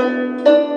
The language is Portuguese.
Música